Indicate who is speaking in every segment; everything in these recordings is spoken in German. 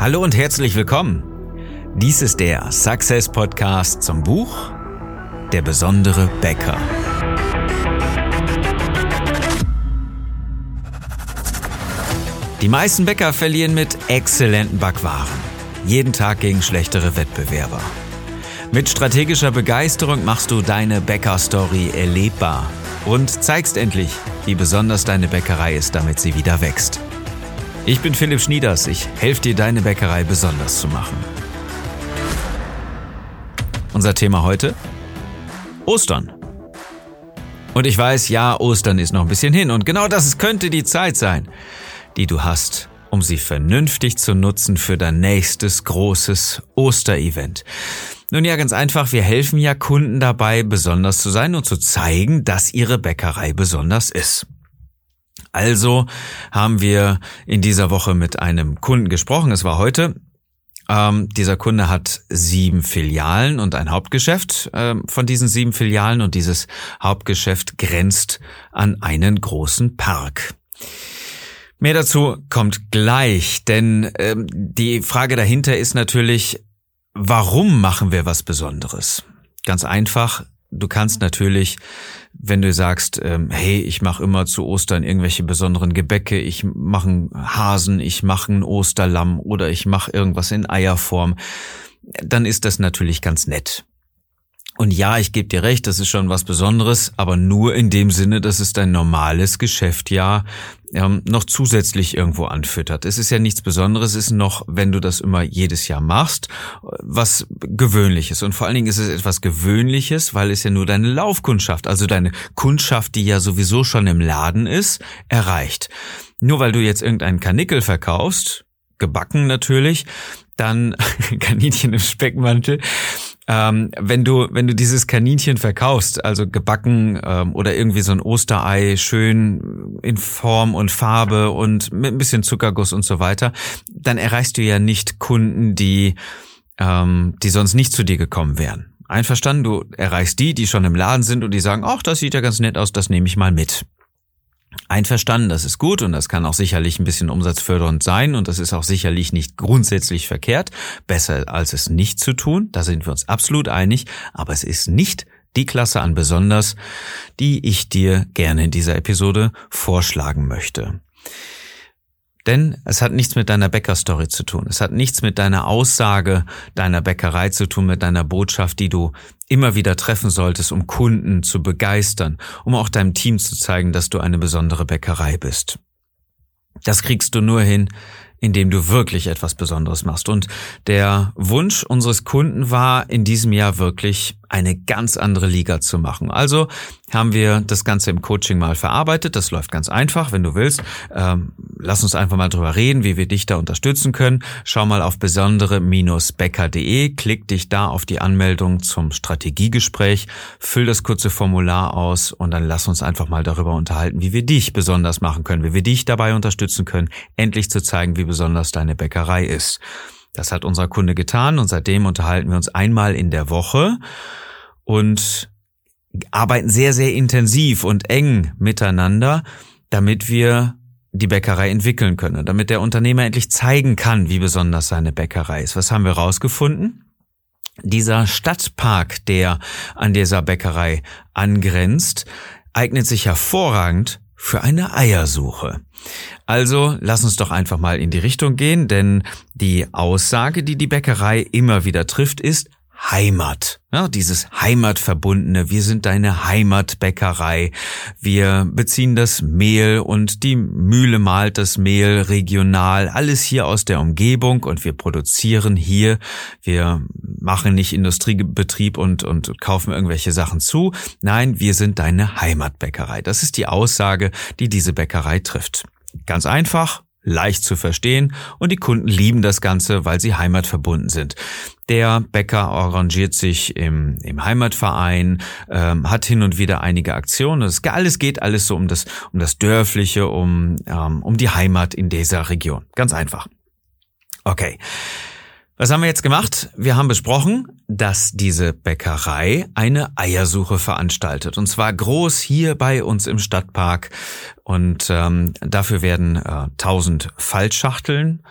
Speaker 1: Hallo und herzlich willkommen. Dies ist der Success Podcast zum Buch Der besondere Bäcker. Die meisten Bäcker verlieren mit exzellenten Backwaren. Jeden Tag gegen schlechtere Wettbewerber. Mit strategischer Begeisterung machst du deine Bäckerstory erlebbar und zeigst endlich, wie besonders deine Bäckerei ist, damit sie wieder wächst. Ich bin Philipp Schnieders, ich helfe dir, deine Bäckerei besonders zu machen. Unser Thema heute? Ostern. Und ich weiß, ja, Ostern ist noch ein bisschen hin und genau das könnte die Zeit sein, die du hast, um sie vernünftig zu nutzen für dein nächstes großes Osterevent. Nun ja, ganz einfach, wir helfen ja Kunden dabei, besonders zu sein und zu zeigen, dass ihre Bäckerei besonders ist. Also haben wir in dieser Woche mit einem Kunden gesprochen. Es war heute. Ähm, dieser Kunde hat sieben Filialen und ein Hauptgeschäft äh, von diesen sieben Filialen und dieses Hauptgeschäft grenzt an einen großen Park. Mehr dazu kommt gleich, denn ähm, die Frage dahinter ist natürlich, warum machen wir was Besonderes? Ganz einfach, du kannst natürlich, wenn du sagst, ähm, hey, ich mache immer zu Ostern irgendwelche besonderen Gebäcke, ich mache einen Hasen, ich mache ein Osterlamm oder ich mache irgendwas in Eierform, dann ist das natürlich ganz nett. Und ja, ich gebe dir recht, das ist schon was Besonderes, aber nur in dem Sinne, dass es dein normales Geschäft ja ähm, noch zusätzlich irgendwo anfüttert. Es ist ja nichts Besonderes, es ist noch, wenn du das immer jedes Jahr machst, was Gewöhnliches. Und vor allen Dingen ist es etwas Gewöhnliches, weil es ja nur deine Laufkundschaft, also deine Kundschaft, die ja sowieso schon im Laden ist, erreicht. Nur weil du jetzt irgendeinen Kanickel verkaufst, gebacken natürlich, dann Kaninchen im Speckmantel, ähm, wenn du wenn du dieses Kaninchen verkaufst, also gebacken ähm, oder irgendwie so ein Osterei schön in Form und Farbe und mit ein bisschen Zuckerguss und so weiter, dann erreichst du ja nicht Kunden, die ähm, die sonst nicht zu dir gekommen wären. Einverstanden, du erreichst die, die schon im Laden sind und die sagen, ach, das sieht ja ganz nett aus, das nehme ich mal mit. Einverstanden, das ist gut und das kann auch sicherlich ein bisschen umsatzfördernd sein und das ist auch sicherlich nicht grundsätzlich verkehrt. Besser als es nicht zu tun, da sind wir uns absolut einig, aber es ist nicht die Klasse an besonders, die ich dir gerne in dieser Episode vorschlagen möchte. Denn es hat nichts mit deiner Bäckerstory zu tun. Es hat nichts mit deiner Aussage deiner Bäckerei zu tun, mit deiner Botschaft, die du immer wieder treffen solltest, um Kunden zu begeistern, um auch deinem Team zu zeigen, dass du eine besondere Bäckerei bist. Das kriegst du nur hin, indem du wirklich etwas Besonderes machst. Und der Wunsch unseres Kunden war, in diesem Jahr wirklich eine ganz andere Liga zu machen. Also haben wir das Ganze im Coaching mal verarbeitet. Das läuft ganz einfach, wenn du willst. Ähm, lass uns einfach mal drüber reden, wie wir dich da unterstützen können. Schau mal auf besondere-becker.de, klick dich da auf die Anmeldung zum Strategiegespräch, füll das kurze Formular aus und dann lass uns einfach mal darüber unterhalten, wie wir dich besonders machen können, wie wir dich dabei unterstützen können, endlich zu zeigen, wie besonders deine Bäckerei ist. Das hat unser Kunde getan und seitdem unterhalten wir uns einmal in der Woche und arbeiten sehr, sehr intensiv und eng miteinander, damit wir die Bäckerei entwickeln können, damit der Unternehmer endlich zeigen kann, wie besonders seine Bäckerei ist. Was haben wir rausgefunden? Dieser Stadtpark, der an dieser Bäckerei angrenzt, eignet sich hervorragend für eine Eiersuche. Also lass uns doch einfach mal in die Richtung gehen, denn die Aussage, die die Bäckerei immer wieder trifft, ist Heimat. Ja, dieses Heimatverbundene. Wir sind deine Heimatbäckerei. Wir beziehen das Mehl und die Mühle malt das Mehl regional. Alles hier aus der Umgebung und wir produzieren hier. Wir machen nicht Industriebetrieb und, und kaufen irgendwelche Sachen zu. Nein, wir sind deine Heimatbäckerei. Das ist die Aussage, die diese Bäckerei trifft. Ganz einfach, leicht zu verstehen und die Kunden lieben das Ganze, weil sie heimatverbunden sind. Der Bäcker arrangiert sich im, im Heimatverein, ähm, hat hin und wieder einige Aktionen. Das alles geht alles so um das, um das Dörfliche, um, ähm, um die Heimat in dieser Region. Ganz einfach. Okay. Was haben wir jetzt gemacht? Wir haben besprochen, dass diese Bäckerei eine Eiersuche veranstaltet. Und zwar groß hier bei uns im Stadtpark. Und ähm, dafür werden äh, 1000 Faltschachteln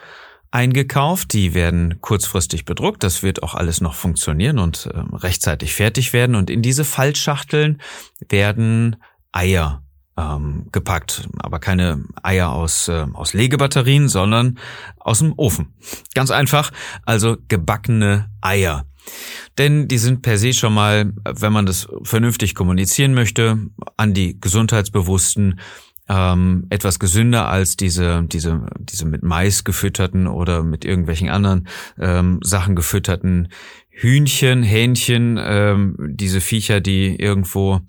Speaker 1: eingekauft. Die werden kurzfristig bedruckt. Das wird auch alles noch funktionieren und äh, rechtzeitig fertig werden. Und in diese Faltschachteln werden Eier ähm, gepackt, aber keine Eier aus, äh, aus Legebatterien, sondern aus dem Ofen. Ganz einfach, also gebackene Eier. Denn die sind per se schon mal, wenn man das vernünftig kommunizieren möchte, an die Gesundheitsbewussten ähm, etwas gesünder als diese, diese, diese mit Mais gefütterten oder mit irgendwelchen anderen ähm, Sachen gefütterten Hühnchen, Hähnchen, ähm, diese Viecher, die irgendwo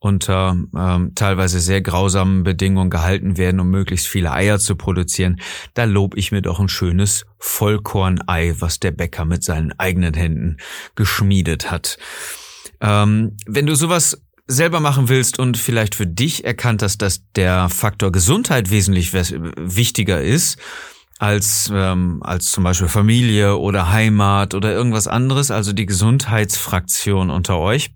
Speaker 1: unter ähm, teilweise sehr grausamen Bedingungen gehalten werden, um möglichst viele Eier zu produzieren, da lob ich mir doch ein schönes Vollkornei, was der Bäcker mit seinen eigenen Händen geschmiedet hat. Ähm, wenn du sowas selber machen willst und vielleicht für dich erkannt hast, dass der Faktor Gesundheit wesentlich wichtiger ist, als, ähm, als zum Beispiel Familie oder Heimat oder irgendwas anderes, also die Gesundheitsfraktion unter euch,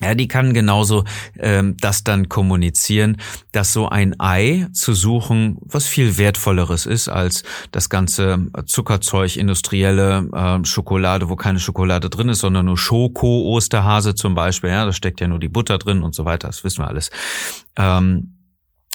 Speaker 1: ja, die kann genauso ähm, das dann kommunizieren, dass so ein Ei zu suchen was viel wertvolleres ist als das ganze Zuckerzeug, industrielle äh, Schokolade, wo keine Schokolade drin ist, sondern nur Schoko, Osterhase zum Beispiel. Ja, da steckt ja nur die Butter drin und so weiter. Das wissen wir alles. Ähm,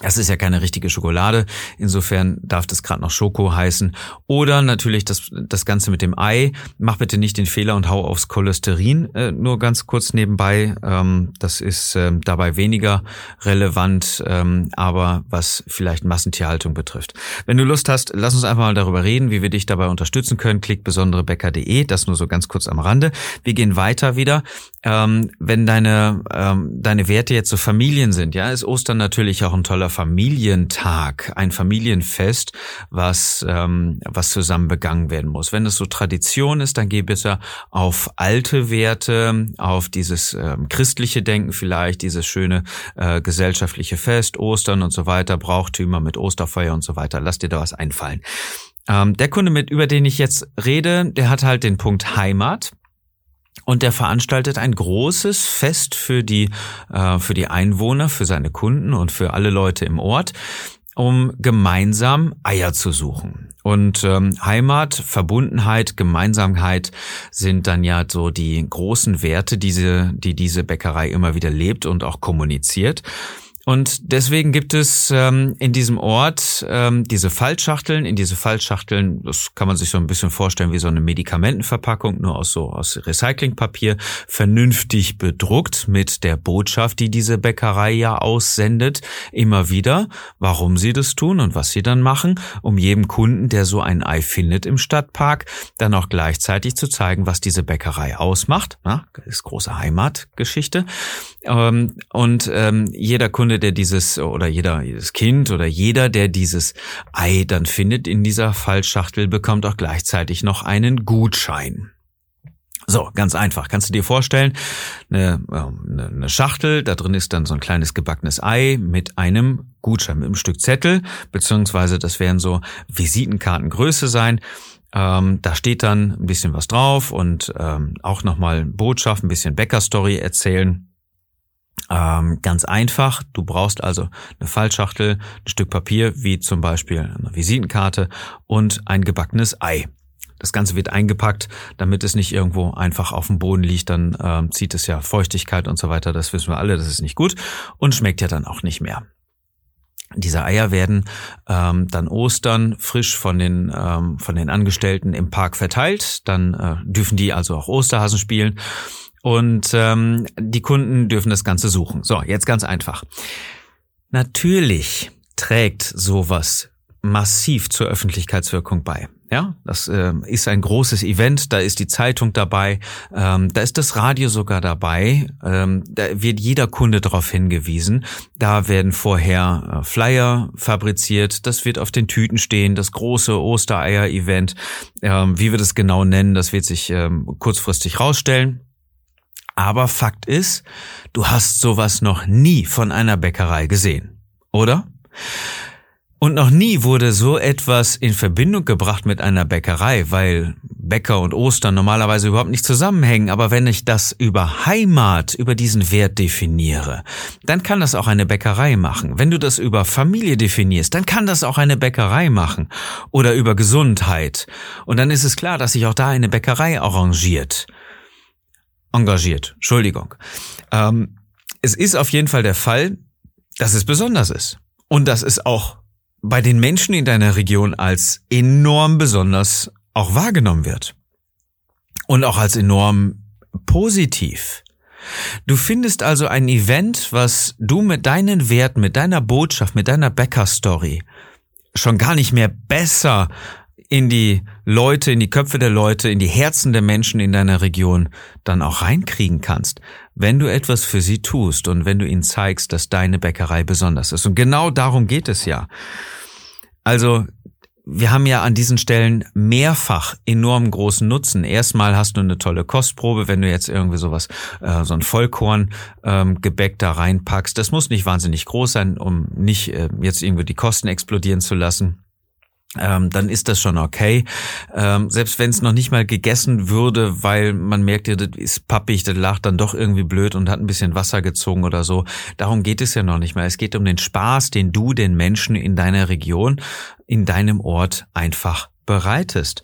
Speaker 1: das ist ja keine richtige Schokolade, insofern darf das gerade noch Schoko heißen. Oder natürlich das, das Ganze mit dem Ei. Mach bitte nicht den Fehler und hau aufs Cholesterin, äh, nur ganz kurz nebenbei. Ähm, das ist äh, dabei weniger relevant, ähm, aber was vielleicht Massentierhaltung betrifft. Wenn du Lust hast, lass uns einfach mal darüber reden, wie wir dich dabei unterstützen können. Klick besonderebäcker.de, das nur so ganz kurz am Rande. Wir gehen weiter wieder. Ähm, wenn deine, ähm, deine Werte jetzt so Familien sind, ja, ist Ostern natürlich auch ein toller Familientag, ein Familienfest, was, ähm, was zusammen begangen werden muss. Wenn es so Tradition ist, dann geh bitte auf alte Werte, auf dieses ähm, christliche Denken vielleicht, dieses schöne äh, gesellschaftliche Fest, Ostern und so weiter, Brauchtümer mit Osterfeuer und so weiter. Lass dir da was einfallen. Ähm, der Kunde, mit über den ich jetzt rede, der hat halt den Punkt Heimat. Und der veranstaltet ein großes Fest für die, äh, für die Einwohner, für seine Kunden und für alle Leute im Ort, um gemeinsam Eier zu suchen. Und ähm, Heimat, Verbundenheit, Gemeinsamkeit sind dann ja so die großen Werte, diese, die diese Bäckerei immer wieder lebt und auch kommuniziert. Und deswegen gibt es ähm, in diesem Ort ähm, diese Faltschachteln. In diese Faltschachteln, das kann man sich so ein bisschen vorstellen wie so eine Medikamentenverpackung, nur aus so aus Recyclingpapier, vernünftig bedruckt mit der Botschaft, die diese Bäckerei ja aussendet, immer wieder, warum sie das tun und was sie dann machen, um jedem Kunden, der so ein Ei findet im Stadtpark, dann auch gleichzeitig zu zeigen, was diese Bäckerei ausmacht. Na, ist große Heimatgeschichte. Ähm, und ähm, jeder Kunde, der dieses, oder jeder, jedes Kind oder jeder, der dieses Ei dann findet in dieser Fallschachtel, bekommt auch gleichzeitig noch einen Gutschein. So, ganz einfach. Kannst du dir vorstellen, eine, ähm, eine Schachtel, da drin ist dann so ein kleines gebackenes Ei mit einem Gutschein, mit einem Stück Zettel, beziehungsweise das werden so Visitenkartengröße sein. Ähm, da steht dann ein bisschen was drauf und ähm, auch nochmal Botschaft, ein bisschen Bäckerstory erzählen. Ähm, ganz einfach, du brauchst also eine Fallschachtel, ein Stück Papier, wie zum Beispiel eine Visitenkarte und ein gebackenes Ei. Das Ganze wird eingepackt, damit es nicht irgendwo einfach auf dem Boden liegt, dann ähm, zieht es ja Feuchtigkeit und so weiter, das wissen wir alle, das ist nicht gut und schmeckt ja dann auch nicht mehr. Diese Eier werden ähm, dann Ostern frisch von den, ähm, von den Angestellten im Park verteilt. Dann äh, dürfen die also auch Osterhasen spielen. Und ähm, die Kunden dürfen das Ganze suchen. So, jetzt ganz einfach. Natürlich trägt sowas massiv zur Öffentlichkeitswirkung bei. Ja, das äh, ist ein großes Event, da ist die Zeitung dabei, ähm, da ist das Radio sogar dabei, ähm, da wird jeder Kunde darauf hingewiesen. Da werden vorher äh, Flyer fabriziert, das wird auf den Tüten stehen, das große Ostereier-Event, ähm, wie wir das genau nennen, das wird sich ähm, kurzfristig rausstellen. Aber Fakt ist, du hast sowas noch nie von einer Bäckerei gesehen, oder? Und noch nie wurde so etwas in Verbindung gebracht mit einer Bäckerei, weil Bäcker und Ostern normalerweise überhaupt nicht zusammenhängen, aber wenn ich das über Heimat, über diesen Wert definiere, dann kann das auch eine Bäckerei machen. Wenn du das über Familie definierst, dann kann das auch eine Bäckerei machen. Oder über Gesundheit. Und dann ist es klar, dass sich auch da eine Bäckerei arrangiert. Engagiert, Entschuldigung. Ähm, es ist auf jeden Fall der Fall, dass es besonders ist. Und dass es auch bei den Menschen in deiner Region als enorm besonders auch wahrgenommen wird. Und auch als enorm positiv. Du findest also ein Event, was du mit deinen Werten, mit deiner Botschaft, mit deiner Bäcker-Story schon gar nicht mehr besser in die Leute, in die Köpfe der Leute, in die Herzen der Menschen in deiner Region dann auch reinkriegen kannst, wenn du etwas für sie tust und wenn du ihnen zeigst, dass deine Bäckerei besonders ist. Und genau darum geht es ja. Also wir haben ja an diesen Stellen mehrfach enorm großen Nutzen. Erstmal hast du eine tolle Kostprobe, wenn du jetzt irgendwie sowas, äh, so ein Vollkorn ähm, da reinpackst. Das muss nicht wahnsinnig groß sein, um nicht äh, jetzt irgendwie die Kosten explodieren zu lassen ähm, dann ist das schon okay. Ähm, selbst wenn es noch nicht mal gegessen würde, weil man merkt, ja, das ist pappig, das lacht dann doch irgendwie blöd und hat ein bisschen Wasser gezogen oder so. Darum geht es ja noch nicht mal. Es geht um den Spaß, den du den Menschen in deiner Region, in deinem Ort einfach bereitest.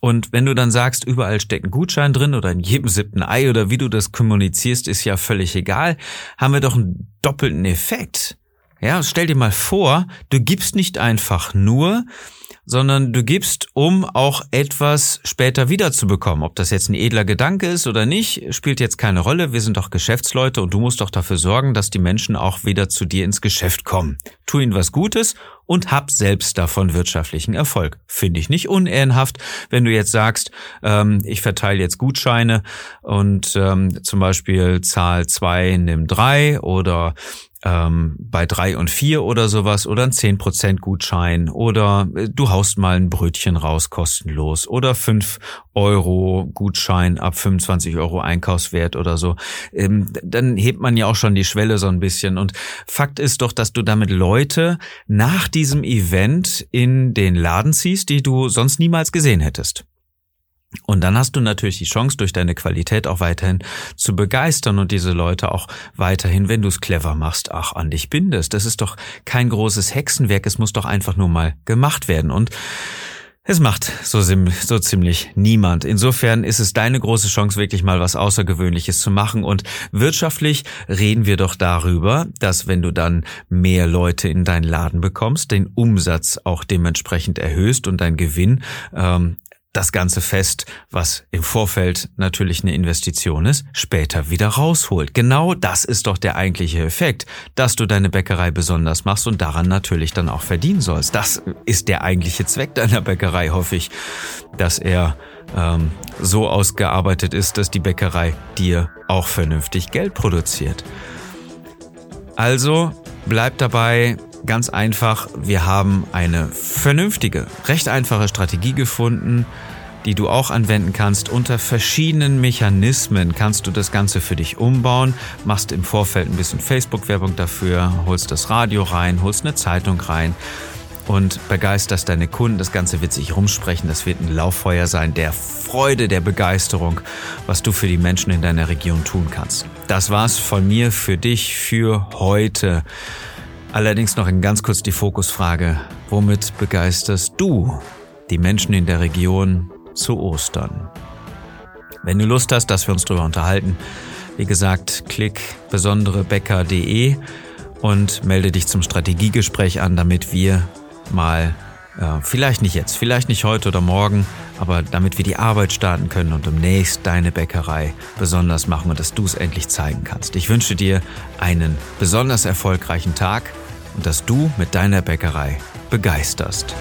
Speaker 1: Und wenn du dann sagst, überall steckt ein Gutschein drin oder in jedem siebten Ei oder wie du das kommunizierst, ist ja völlig egal, haben wir doch einen doppelten Effekt. Ja, stell dir mal vor, du gibst nicht einfach nur, sondern du gibst, um auch etwas später wiederzubekommen. Ob das jetzt ein edler Gedanke ist oder nicht, spielt jetzt keine Rolle. Wir sind doch Geschäftsleute und du musst doch dafür sorgen, dass die Menschen auch wieder zu dir ins Geschäft kommen. Tu ihnen was Gutes und hab selbst davon wirtschaftlichen Erfolg. Finde ich nicht unehrenhaft, wenn du jetzt sagst, ähm, ich verteile jetzt Gutscheine und ähm, zum Beispiel Zahl zwei nimm drei oder ähm, bei drei und vier oder sowas oder ein zehn Prozent Gutschein oder äh, du haust mal ein Brötchen raus kostenlos oder fünf Euro Gutschein ab 25 Euro Einkaufswert oder so. Ähm, dann hebt man ja auch schon die Schwelle so ein bisschen. Und Fakt ist doch, dass du damit Leute nach diesem Event in den Laden ziehst, die du sonst niemals gesehen hättest. Und dann hast du natürlich die Chance, durch deine Qualität auch weiterhin zu begeistern und diese Leute auch weiterhin, wenn du es clever machst, ach, an dich bindest. Das ist doch kein großes Hexenwerk, es muss doch einfach nur mal gemacht werden. Und es macht so, so ziemlich niemand. Insofern ist es deine große Chance, wirklich mal was Außergewöhnliches zu machen. Und wirtschaftlich reden wir doch darüber, dass wenn du dann mehr Leute in deinen Laden bekommst, den Umsatz auch dementsprechend erhöhst und dein Gewinn ähm, das ganze Fest, was im Vorfeld natürlich eine Investition ist, später wieder rausholt. Genau das ist doch der eigentliche Effekt, dass du deine Bäckerei besonders machst und daran natürlich dann auch verdienen sollst. Das ist der eigentliche Zweck deiner Bäckerei, hoffe ich, dass er ähm, so ausgearbeitet ist, dass die Bäckerei dir auch vernünftig Geld produziert. Also bleib dabei, Ganz einfach, wir haben eine vernünftige, recht einfache Strategie gefunden, die du auch anwenden kannst. Unter verschiedenen Mechanismen kannst du das Ganze für dich umbauen, machst im Vorfeld ein bisschen Facebook-Werbung dafür, holst das Radio rein, holst eine Zeitung rein und begeisterst deine Kunden. Das Ganze wird sich rumsprechen. Das wird ein Lauffeuer sein der Freude, der Begeisterung, was du für die Menschen in deiner Region tun kannst. Das war's von mir für dich für heute. Allerdings noch ganz kurz die Fokusfrage. Womit begeisterst du die Menschen in der Region zu Ostern? Wenn du Lust hast, dass wir uns darüber unterhalten, wie gesagt, klick besonderebäcker.de und melde dich zum Strategiegespräch an, damit wir mal, äh, vielleicht nicht jetzt, vielleicht nicht heute oder morgen, aber damit wir die Arbeit starten können und demnächst deine Bäckerei besonders machen und dass du es endlich zeigen kannst. Ich wünsche dir einen besonders erfolgreichen Tag und dass du mit deiner Bäckerei begeisterst.